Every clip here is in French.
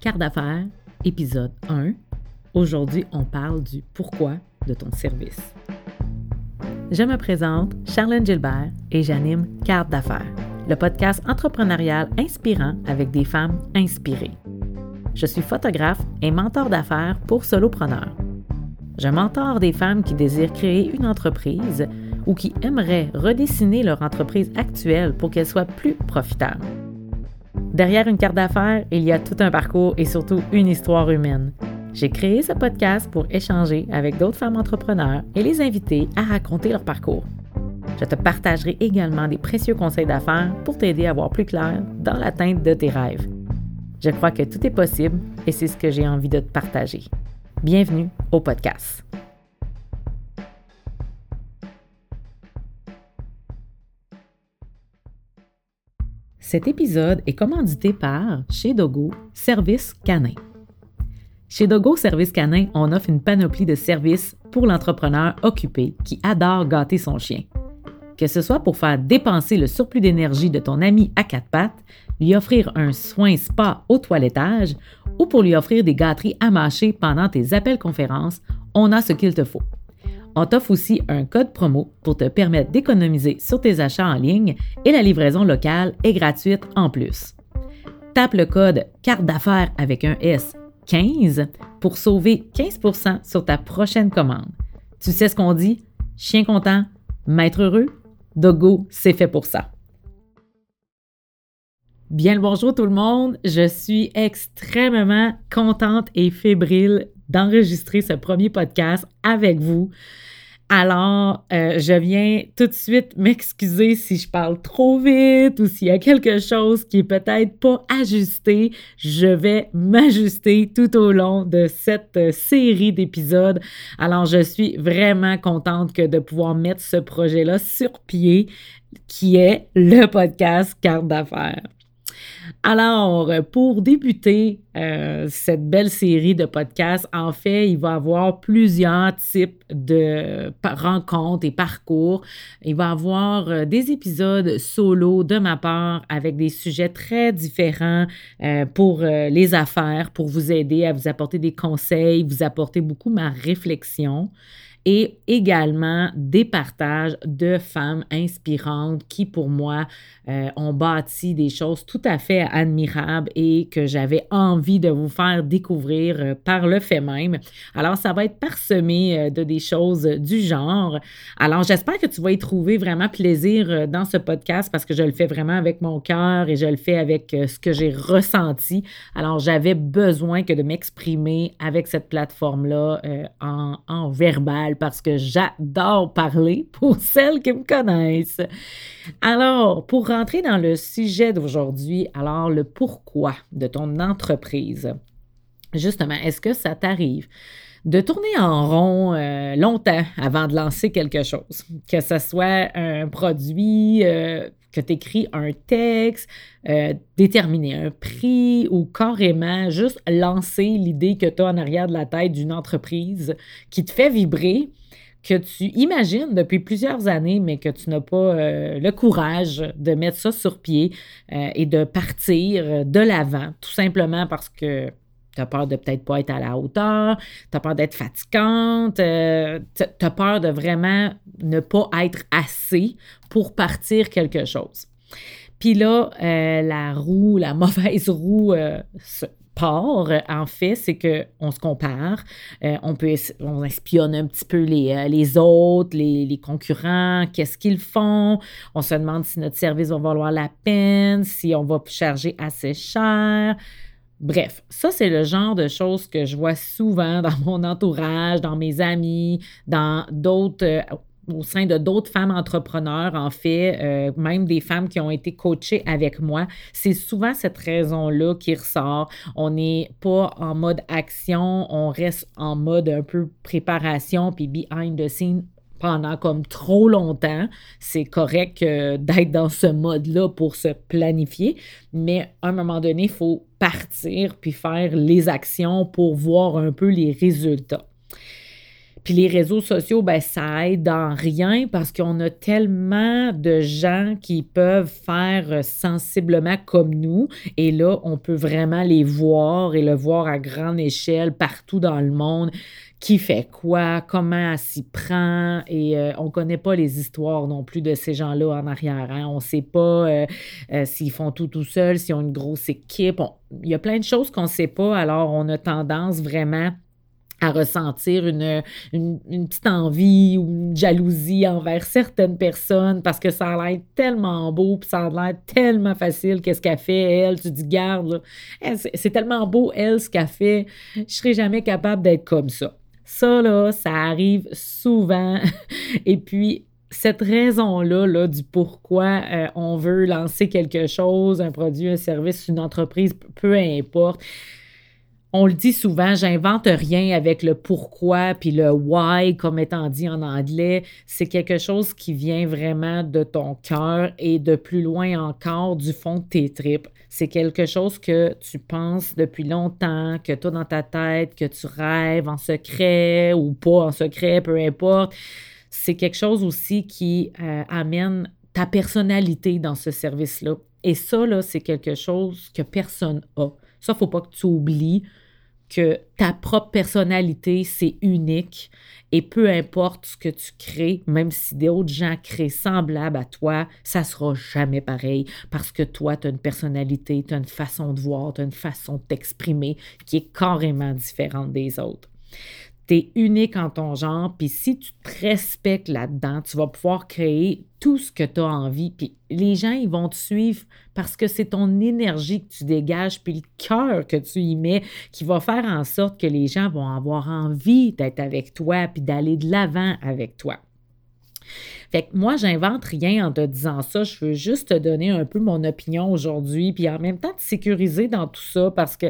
Carte d'affaires, épisode 1. Aujourd'hui, on parle du pourquoi de ton service. Je me présente, Charlène Gilbert, et j'anime Carte d'affaires, le podcast entrepreneurial inspirant avec des femmes inspirées. Je suis photographe et mentor d'affaires pour solopreneurs. Je mentor des femmes qui désirent créer une entreprise ou qui aimeraient redessiner leur entreprise actuelle pour qu'elle soit plus profitable. Derrière une carte d'affaires, il y a tout un parcours et surtout une histoire humaine. J'ai créé ce podcast pour échanger avec d'autres femmes entrepreneurs et les inviter à raconter leur parcours. Je te partagerai également des précieux conseils d'affaires pour t'aider à voir plus clair dans l'atteinte de tes rêves. Je crois que tout est possible et c'est ce que j'ai envie de te partager. Bienvenue au podcast. Cet épisode est commandité par Chez Dogo Service Canin. Chez Dogo Service Canin, on offre une panoplie de services pour l'entrepreneur occupé qui adore gâter son chien. Que ce soit pour faire dépenser le surplus d'énergie de ton ami à quatre pattes, lui offrir un soin spa au toilettage ou pour lui offrir des gâteries à mâcher pendant tes appels conférences, on a ce qu'il te faut. On t'offre aussi un code promo pour te permettre d'économiser sur tes achats en ligne et la livraison locale est gratuite en plus. Tape le code carte d'affaires avec un S 15 pour sauver 15% sur ta prochaine commande. Tu sais ce qu'on dit? Chien content, maître heureux? Dogo, c'est fait pour ça. Bien le bonjour tout le monde, je suis extrêmement contente et fébrile d'enregistrer ce premier podcast avec vous. Alors, euh, je viens tout de suite m'excuser si je parle trop vite ou s'il y a quelque chose qui est peut-être pas ajusté. Je vais m'ajuster tout au long de cette euh, série d'épisodes. Alors, je suis vraiment contente de pouvoir mettre ce projet-là sur pied qui est le podcast Carte d'affaires. Alors, pour débuter euh, cette belle série de podcasts, en fait, il va y avoir plusieurs types de rencontres et parcours. Il va y avoir euh, des épisodes solo de ma part avec des sujets très différents euh, pour les affaires, pour vous aider à vous apporter des conseils, vous apporter beaucoup ma réflexion et également des partages de femmes inspirantes qui, pour moi, euh, ont bâti des choses tout à fait admirables et que j'avais envie de vous faire découvrir euh, par le fait même. Alors, ça va être parsemé euh, de des choses du genre. Alors, j'espère que tu vas y trouver vraiment plaisir dans ce podcast parce que je le fais vraiment avec mon cœur et je le fais avec ce que j'ai ressenti. Alors, j'avais besoin que de m'exprimer avec cette plateforme-là en, en verbal parce que j'adore parler pour celles qui me connaissent. Alors, pour rentrer dans le sujet d'aujourd'hui, alors le pourquoi de ton entreprise. Justement, est-ce que ça t'arrive? De tourner en rond euh, longtemps avant de lancer quelque chose, que ce soit un produit, euh, que tu écris un texte, euh, déterminer un prix ou carrément juste lancer l'idée que tu as en arrière de la tête d'une entreprise qui te fait vibrer, que tu imagines depuis plusieurs années, mais que tu n'as pas le courage de mettre ça sur pied et de partir de l'avant, tout simplement parce que tu as peur de peut-être pas être à la hauteur, tu as peur d'être fatigante, euh, tu as peur de vraiment ne pas être assez pour partir quelque chose. Puis là, euh, la roue, la mauvaise roue euh, part, en fait, c'est qu'on se compare, on peut on espionne un petit peu les, les autres, les, les concurrents, qu'est-ce qu'ils font, on se demande si notre service va valoir la peine, si on va charger assez cher. Bref, ça, c'est le genre de choses que je vois souvent dans mon entourage, dans mes amis, dans d'autres. Euh, au sein de d'autres femmes entrepreneurs, en fait, euh, même des femmes qui ont été coachées avec moi, c'est souvent cette raison-là qui ressort. On n'est pas en mode action, on reste en mode un peu préparation, puis behind the scene pendant comme trop longtemps. C'est correct d'être dans ce mode-là pour se planifier, mais à un moment donné, il faut partir puis faire les actions pour voir un peu les résultats. Puis les réseaux sociaux, ben, ça aide en rien parce qu'on a tellement de gens qui peuvent faire sensiblement comme nous. Et là, on peut vraiment les voir et le voir à grande échelle partout dans le monde qui fait quoi, comment s'y prend, et euh, on ne connaît pas les histoires non plus de ces gens-là en arrière. Hein. On ne sait pas euh, euh, s'ils font tout tout seuls, s'ils ont une grosse équipe. Il y a plein de choses qu'on ne sait pas, alors on a tendance vraiment à ressentir une, petite envie ou une jalousie envers certaines personnes parce que ça a l'air tellement beau, puis ça a l'air tellement facile, qu'est-ce qu'elle fait, elle, tu dis, garde, c'est tellement beau, elle, ce qu'elle fait, je serais jamais capable d'être comme ça. Ça, là, ça arrive souvent. Et puis, cette raison-là là, du pourquoi euh, on veut lancer quelque chose, un produit, un service, une entreprise, peu importe. On le dit souvent, j'invente rien avec le pourquoi puis le why, comme étant dit en anglais. C'est quelque chose qui vient vraiment de ton cœur et de plus loin encore du fond de tes tripes c'est quelque chose que tu penses depuis longtemps, que as dans ta tête, que tu rêves en secret ou pas en secret, peu importe. C'est quelque chose aussi qui euh, amène ta personnalité dans ce service-là. Et ça, là, c'est quelque chose que personne a. Ça, faut pas que tu oublies que ta propre personnalité, c'est unique et peu importe ce que tu crées, même si d'autres gens créent semblable à toi, ça sera jamais pareil parce que toi, tu as une personnalité, tu as une façon de voir, tu as une façon de t'exprimer qui est carrément différente des autres tu es unique en ton genre, puis si tu te respectes là-dedans, tu vas pouvoir créer tout ce que tu as envie, puis les gens, ils vont te suivre parce que c'est ton énergie que tu dégages, puis le cœur que tu y mets qui va faire en sorte que les gens vont avoir envie d'être avec toi, puis d'aller de l'avant avec toi. Fait que moi, j'invente rien en te disant ça. Je veux juste te donner un peu mon opinion aujourd'hui, puis en même temps te sécuriser dans tout ça parce que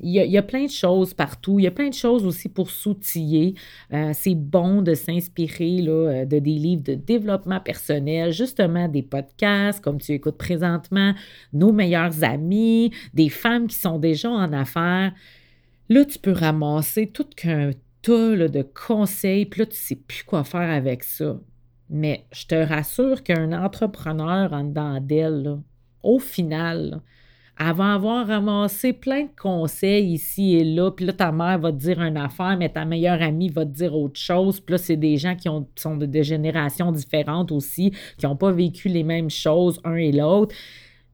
il y, a, plein de choses partout. Il y a plein de choses aussi pour s'outiller. Euh, c'est bon de s'inspirer euh, de des livres de développement personnel, justement des podcasts comme tu écoutes présentement, nos meilleurs amis, des femmes qui sont déjà en affaires. Là, tu peux ramasser tout qu'un tas de conseils, puis là, tu ne sais plus quoi faire avec ça. Mais je te rassure qu'un entrepreneur en dedans d'elle, au final, elle va avoir ramassé plein de conseils ici et là, puis là, ta mère va te dire une affaire, mais ta meilleure amie va te dire autre chose, puis là, c'est des gens qui ont, sont de, de générations différentes aussi, qui n'ont pas vécu les mêmes choses, un et l'autre.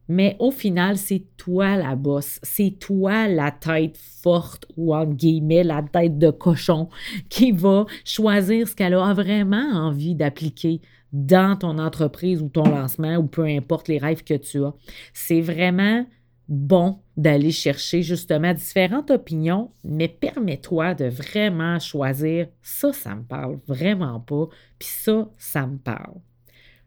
Mais au final, c'est toi la bosse, c'est toi la tête forte ou en guillemets la tête de cochon qui va choisir ce qu'elle a vraiment envie d'appliquer dans ton entreprise ou ton lancement ou peu importe les rêves que tu as. C'est vraiment bon d'aller chercher justement différentes opinions, mais permets-toi de vraiment choisir ça, ça me parle vraiment pas, puis ça, ça me parle.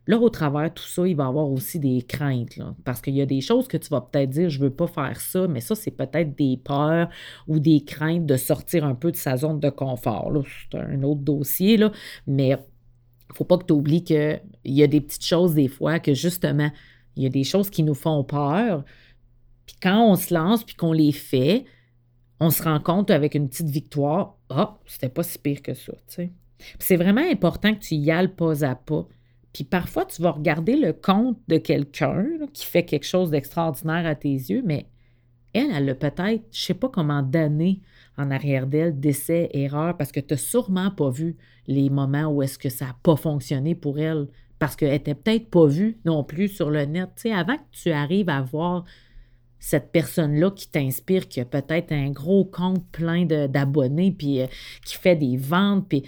Là, au travers de tout ça, il va y avoir aussi des craintes, parce qu'il y a des choses que tu vas peut-être dire, je ne veux pas faire ça, mais ça, c'est peut-être des peurs ou des craintes de sortir un peu de sa zone de confort. C'est un autre dossier, là, mais il ne faut pas que tu oublies qu'il y a des petites choses des fois que justement, il y a des choses qui nous font peur, puis quand on se lance puis qu'on les fait, on se rend compte avec une petite victoire, ah, c'était pas si pire que ça, tu sais. C'est vraiment important que tu y ailles pas à pas. Puis parfois, tu vas regarder le compte de quelqu'un qui fait quelque chose d'extraordinaire à tes yeux, mais elle, elle a peut-être, je sais pas comment d'années en arrière d'elle, d'essais, erreurs, parce que tu n'as sûrement pas vu les moments où est-ce que ça n'a pas fonctionné pour elle, parce qu'elle n'était peut-être pas vue non plus sur le net. Tu avant que tu arrives à voir cette personne-là qui t'inspire, qui a peut-être un gros compte plein d'abonnés, puis euh, qui fait des ventes, puis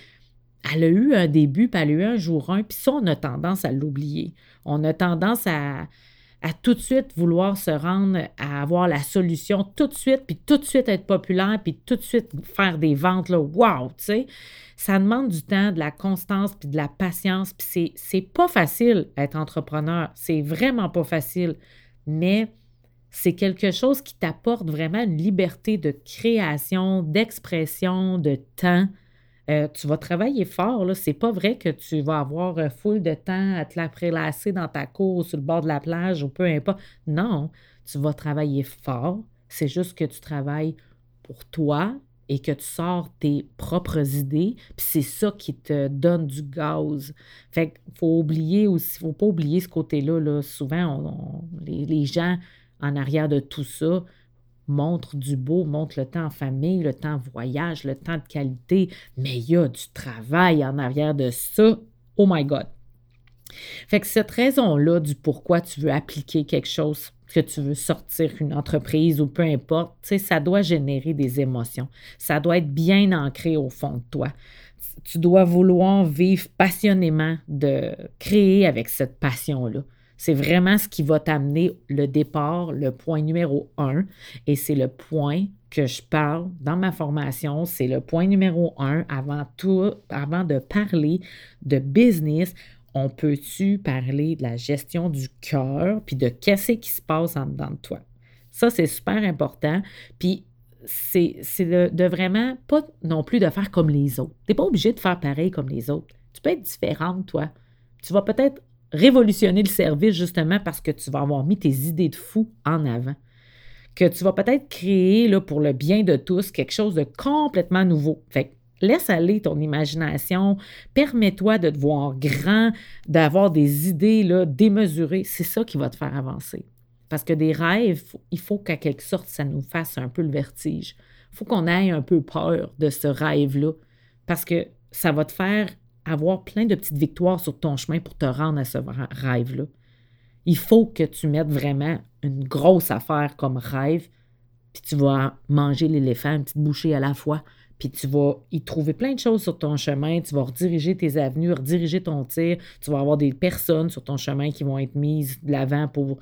elle a eu un début, puis elle a eu un jour un, puis ça, on a tendance à l'oublier. On a tendance à, tout de suite vouloir se rendre à avoir la solution tout de suite, puis tout de suite être populaire, puis tout de suite faire des ventes, là, wow, tu sais? Ça demande du temps, de la constance, puis de la patience, puis c'est pas facile être entrepreneur, c'est vraiment pas facile, mais c'est quelque chose qui t'apporte vraiment une liberté de création, d'expression, de temps. Euh, tu vas travailler fort, là. C'est pas vrai que tu vas avoir euh, full de temps à te la prélasser dans ta cour sur le bord de la plage ou peu importe. Non, tu vas travailler fort. C'est juste que tu travailles pour toi et que tu sors tes propres idées, puis c'est ça qui te donne du gaz. Fait qu'il faut oublier aussi, faut pas oublier ce côté-là. Là. Souvent, les, gens en arrière de tout ça montrent du beau, montrent le temps en famille, le temps en voyage, le temps de qualité, mais il y a du travail en arrière de ça. Oh my God! Fait que cette raison-là du pourquoi tu veux appliquer quelque chose que tu veux sortir une entreprise ou peu importe, ça doit générer des émotions. Ça doit être bien ancré au fond de toi. Tu dois vouloir vivre passionnément de créer avec cette passion-là. C'est vraiment ce qui va t'amener le départ, le point numéro un. Et c'est le point que je parle dans ma formation. C'est le point numéro un avant tout, avant de parler de business on peut-tu parler de la gestion du cœur, puis de qu'est-ce qui se passe en dedans de toi? Ça, c'est super important. Puis, c'est de, vraiment pas non plus de faire comme les autres. Tu n'es pas obligé de faire pareil comme les autres. Tu peux être différente, toi. Tu vas peut-être révolutionner le service justement parce que tu vas avoir mis tes idées de fou en avant. Que tu vas peut-être créer pour le bien de tous quelque chose de complètement nouveau. Fait Laisse aller ton imagination, permets-toi de te voir grand, d'avoir des idées là, démesurées. C'est ça qui va te faire avancer. Parce que des rêves, il faut qu'à quelque sorte, ça nous fasse un peu le vertige. Il faut qu'on ait un peu peur de ce rêve-là. Parce que ça va te faire avoir plein de petites victoires sur ton chemin pour te rendre à ce rêve-là. Il faut que tu mettes vraiment une grosse affaire comme rêve, puis tu vas manger l'éléphant une petite bouchée à la fois puis tu vas y trouver plein de choses sur ton chemin, tu vas rediriger tes avenues, rediriger ton tir, tu vas avoir des personnes sur ton chemin qui vont être mises de l'avant pour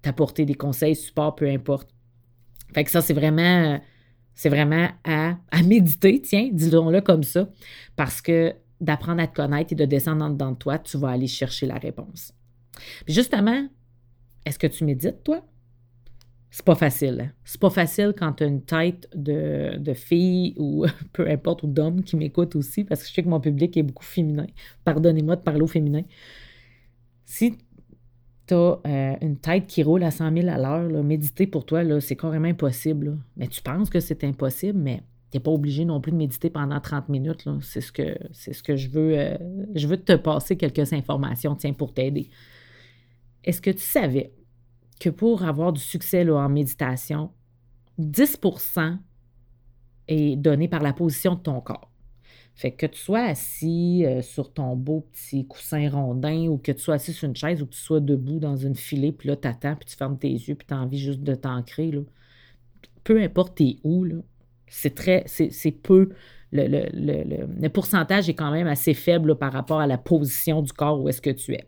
t'apporter des conseils, support, peu importe. Fait que ça, c'est vraiment, c'est vraiment à, méditer, tiens, disons-le comme ça, parce que d'apprendre à te connaître et de descendre en dedans de toi, tu vas aller chercher la réponse. Puis justement, est-ce que tu médites, toi? c'est pas facile. Hein? C'est pas facile quand tu as une tête de, de fille ou peu importe, ou d'homme qui m'écoute aussi, parce que je sais que mon public est beaucoup féminin. Pardonnez-moi de parler au féminin. Si tu as euh, une tête qui roule à 100 000 à l'heure, méditer pour toi, c'est carrément impossible. Mais tu penses que c'est impossible, mais tu n'es pas obligé non plus de méditer pendant 30 minutes. C'est ce que, c'est ce que je veux. Euh, je veux te passer quelques informations, tiens, pour t'aider. Est-ce que tu savais que pour avoir du succès en méditation, 10% est donné par la position de ton corps? Fait que tu sois assis euh, sur ton beau petit coussin rondin ou que tu sois assis sur une chaise ou que tu sois debout dans une filée, puis là, tu attends, puis tu fermes tes yeux, puis tu as envie juste de t'ancrer. Peu importe t'es où, c'est très, c'est peu. Le, pourcentage est quand même assez faible par rapport à la position du corps où est-ce que tu es.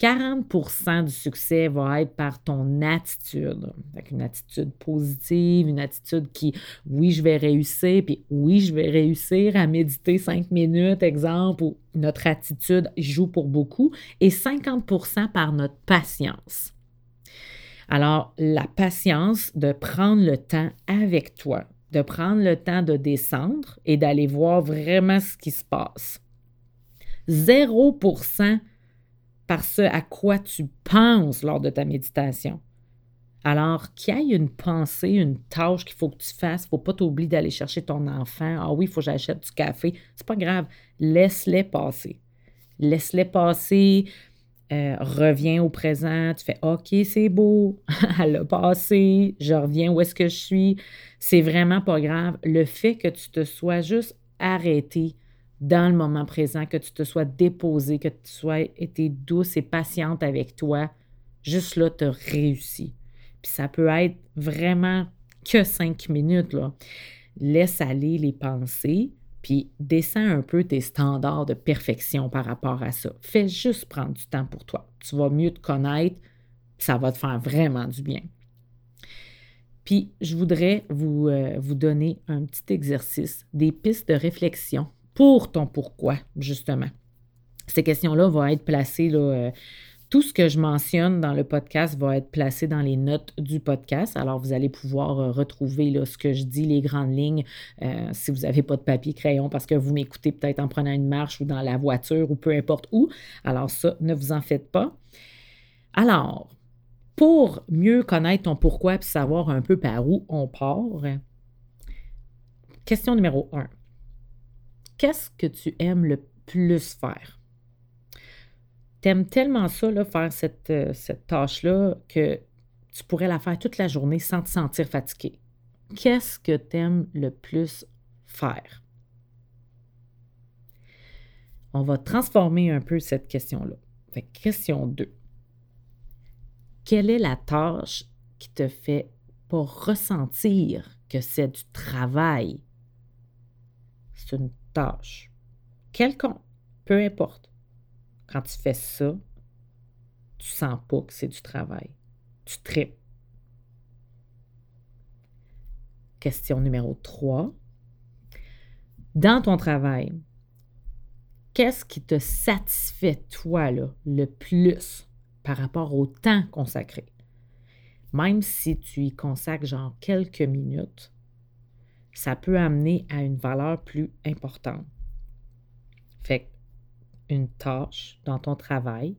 40% du succès va être par ton attitude. une attitude positive, une attitude qui, oui, je vais réussir, puis oui, je vais réussir à méditer cinq minutes, exemple, ou notre attitude joue pour beaucoup, et 50% par notre patience. Alors, la patience de prendre le temps avec toi, de prendre le temps de descendre et d'aller voir vraiment ce qui se passe. 0% par ce à quoi tu penses lors de ta méditation. Alors, qu'il y ait une pensée, une tâche qu'il faut que tu fasses, il ne faut pas t'oublier d'aller chercher ton enfant. Ah oui, il faut que j'achète du café. C'est pas grave. Laisse-les passer. Laisse-les passer. Euh, reviens au présent. Tu fais OK, c'est beau. Elle a passé. Je reviens où est-ce que je suis. C'est vraiment pas grave. Le fait que tu te sois juste arrêté dans le moment présent, que tu te sois déposé, que tu sois été douce et patiente avec toi, juste là, tu as réussi. Puis ça peut être vraiment que cinq minutes, là. Laisse aller les pensées, puis descends un peu tes standards de perfection par rapport à ça. Fais juste prendre du temps pour toi. Tu vas mieux te connaître, ça va te faire vraiment du bien. Puis, je voudrais vous, euh, vous donner un petit exercice, des pistes de réflexion pour ton pourquoi, justement. Ces questions-là vont être placées, là, euh, tout ce que je mentionne dans le podcast va être placé dans les notes du podcast. Alors, vous allez pouvoir euh, retrouver là, ce que je dis, les grandes lignes, euh, si vous n'avez pas de papier, crayon, parce que vous m'écoutez peut-être en prenant une marche ou dans la voiture ou peu importe où. Alors, ça, ne vous en faites pas. Alors, pour mieux connaître ton pourquoi et savoir un peu par où on part, question numéro 1. Qu'est-ce que tu aimes le plus faire? T'aimes tellement ça, là, faire cette, euh, cette tâche-là, que tu pourrais la faire toute la journée sans te sentir fatigué. Qu'est-ce que tu aimes le plus faire? On va transformer un peu cette question-là. question 2. Quelle est la tâche qui te fait pas ressentir que c'est du travail? C'est une tâche. Quelconque, peu importe. Quand tu fais ça, tu sens pas que c'est du travail. Tu tripes. Question numéro 3. Dans ton travail, qu'est-ce qui te satisfait, toi, là, le plus par rapport au temps consacré? Même si tu y consacres genre quelques minutes, ça peut amener à une valeur plus importante. Fait une tâche dans ton travail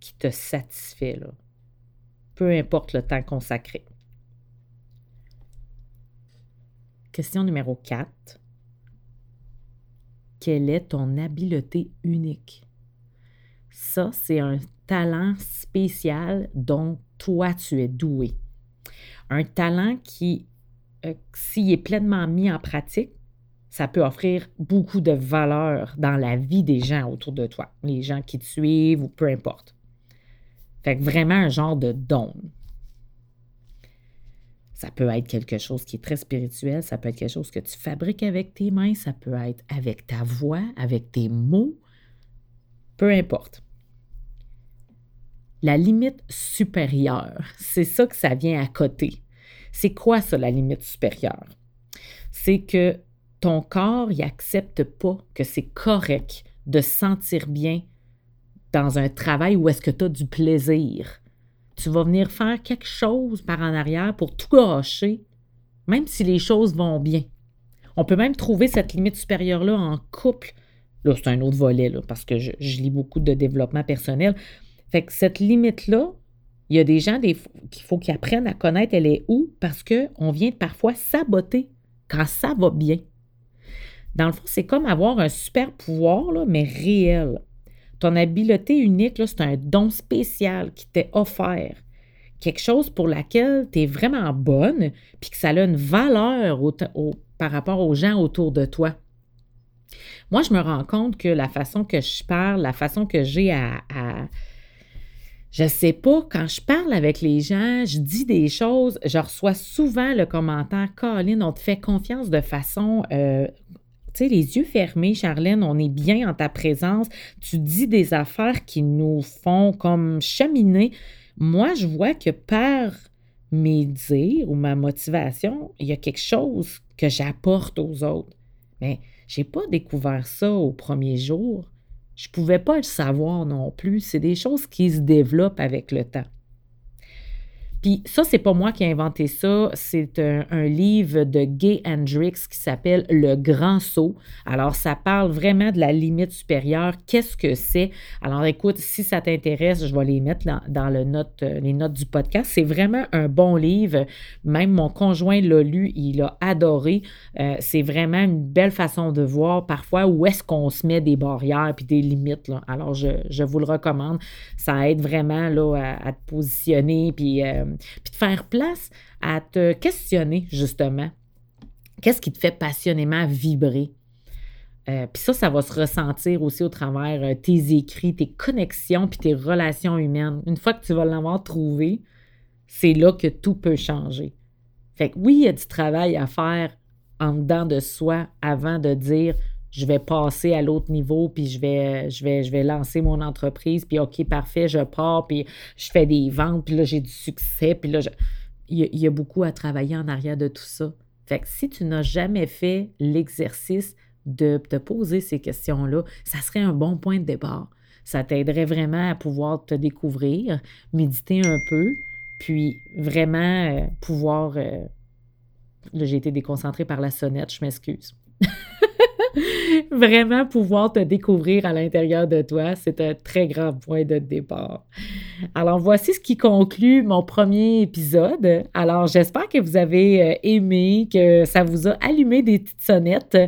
qui te satisfait, peu importe le temps consacré. Question numéro 4. Quelle est ton habileté unique? Ça, c'est un talent spécial dont toi, tu es doué. Un talent qui, euh, s'il est pleinement mis en pratique, ça peut offrir beaucoup de valeur dans la vie des gens autour de toi, les gens qui te suivent ou peu importe. Fait que vraiment un genre de don. Ça peut être quelque chose qui est très spirituel, ça peut être quelque chose que tu fabriques avec tes mains, ça peut être avec ta voix, avec tes mots, peu importe. La limite supérieure, c'est ça que ça vient à côté. C'est quoi ça, la limite supérieure? C'est que ton corps n'accepte pas que c'est correct de se sentir bien dans un travail où est-ce que tu as du plaisir. Tu vas venir faire quelque chose par en arrière pour tout gâcher, même si les choses vont bien. On peut même trouver cette limite supérieure-là en couple. Là, c'est un autre volet, parce que je, lis beaucoup de développement personnel. Fait que cette limite-là, il y a des gens qu'il faut qu'ils apprennent à connaître elle est où? Parce qu'on vient parfois saboter quand ça va bien. Dans le fond, c'est comme avoir un super pouvoir, là, mais réel. Ton habileté unique, c'est un don spécial qui t'est offert. Quelque chose pour laquelle tu es vraiment bonne, puis que ça a une valeur par rapport aux gens autour de toi. Moi, je me rends compte que la façon que je parle, la façon que j'ai à, Je sais pas, quand je parle avec les gens, je dis des choses, je reçois souvent le commentaire Colin, on te fait confiance de façon euh, tu les yeux fermés, Charlène, on est bien en ta présence. Tu dis des affaires qui nous font comme cheminer. Moi, je vois que par mes dires ou ma motivation, il y a quelque chose que j'apporte aux autres. Mais j'ai pas découvert ça au premier jour. Je pouvais pas le savoir non plus. C'est des choses qui se développent avec le temps. Puis ça, c'est pas moi qui ai inventé ça, c'est un, livre de Gay Hendrix qui s'appelle Le Grand Saut. Alors, ça parle vraiment de la limite supérieure. Qu'est-ce que c'est? Alors, écoute, si ça t'intéresse, je vais les mettre dans, le note, euh, les notes du podcast. C'est vraiment un bon livre. Même mon conjoint l'a lu, il a adoré. Euh, c'est vraiment une belle façon de voir parfois où est-ce qu'on se met des barrières puis des limites. Alors, je, vous le recommande. Ça aide vraiment là, à, te positionner puis... Euh, puis de faire place à te questionner justement. Qu'est-ce qui te fait passionnément vibrer? Euh, puis ça, ça va se ressentir aussi au travers euh, tes écrits, tes connexions, puis tes relations humaines. Une fois que tu vas l'avoir trouvé, c'est là que tout peut changer. Fait que oui, il y a du travail à faire en dedans de soi avant de dire je vais passer à l'autre niveau, puis je vais, je, vais, je lancer mon entreprise, puis OK, parfait, je pars, puis je fais des ventes, puis là, j'ai du succès, puis là, il, y a, beaucoup à travailler en arrière de tout ça. Fait que si tu n'as jamais fait l'exercice de te poser ces questions-là, ça serait un bon point de départ. Ça t'aiderait vraiment à pouvoir te découvrir, méditer un peu, puis vraiment euh, pouvoir... Euh, là, j'ai été déconcentrée par la sonnette, je m'excuse. vraiment pouvoir te découvrir à l'intérieur de toi, c'est un très grand point de départ. Alors, voici ce qui conclut mon premier épisode. Alors, j'espère que vous avez euh, aimé, que ça vous a allumé des petites sonnettes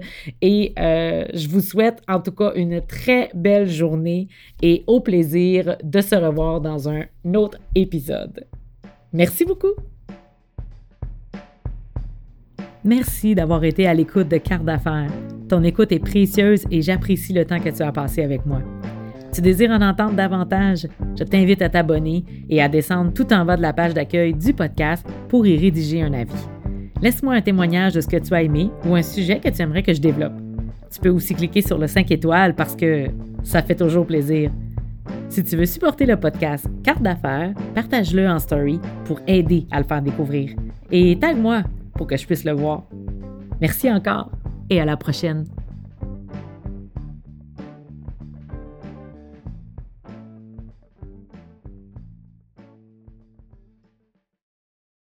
et euh, je vous souhaite en tout cas une très belle journée et au plaisir de se revoir dans un autre épisode. Merci beaucoup. Merci d'avoir été à l'écoute de Carte d'affaires. Ton écoute est précieuse et j'apprécie le temps que tu as passé avec moi. Tu désires en entendre davantage? Je t'invite à t'abonner et à descendre tout en bas de la page d'accueil du podcast pour y rédiger un avis. Laisse-moi un témoignage de ce que tu as aimé ou un sujet que tu aimerais que je développe. Tu peux aussi cliquer sur le 5 étoiles parce que ça fait toujours plaisir. Si tu veux supporter le podcast Carte d'affaires, partage-le en story pour aider à le faire découvrir. Et tag-moi pour que je puisse le voir. Merci encore et à la prochaine.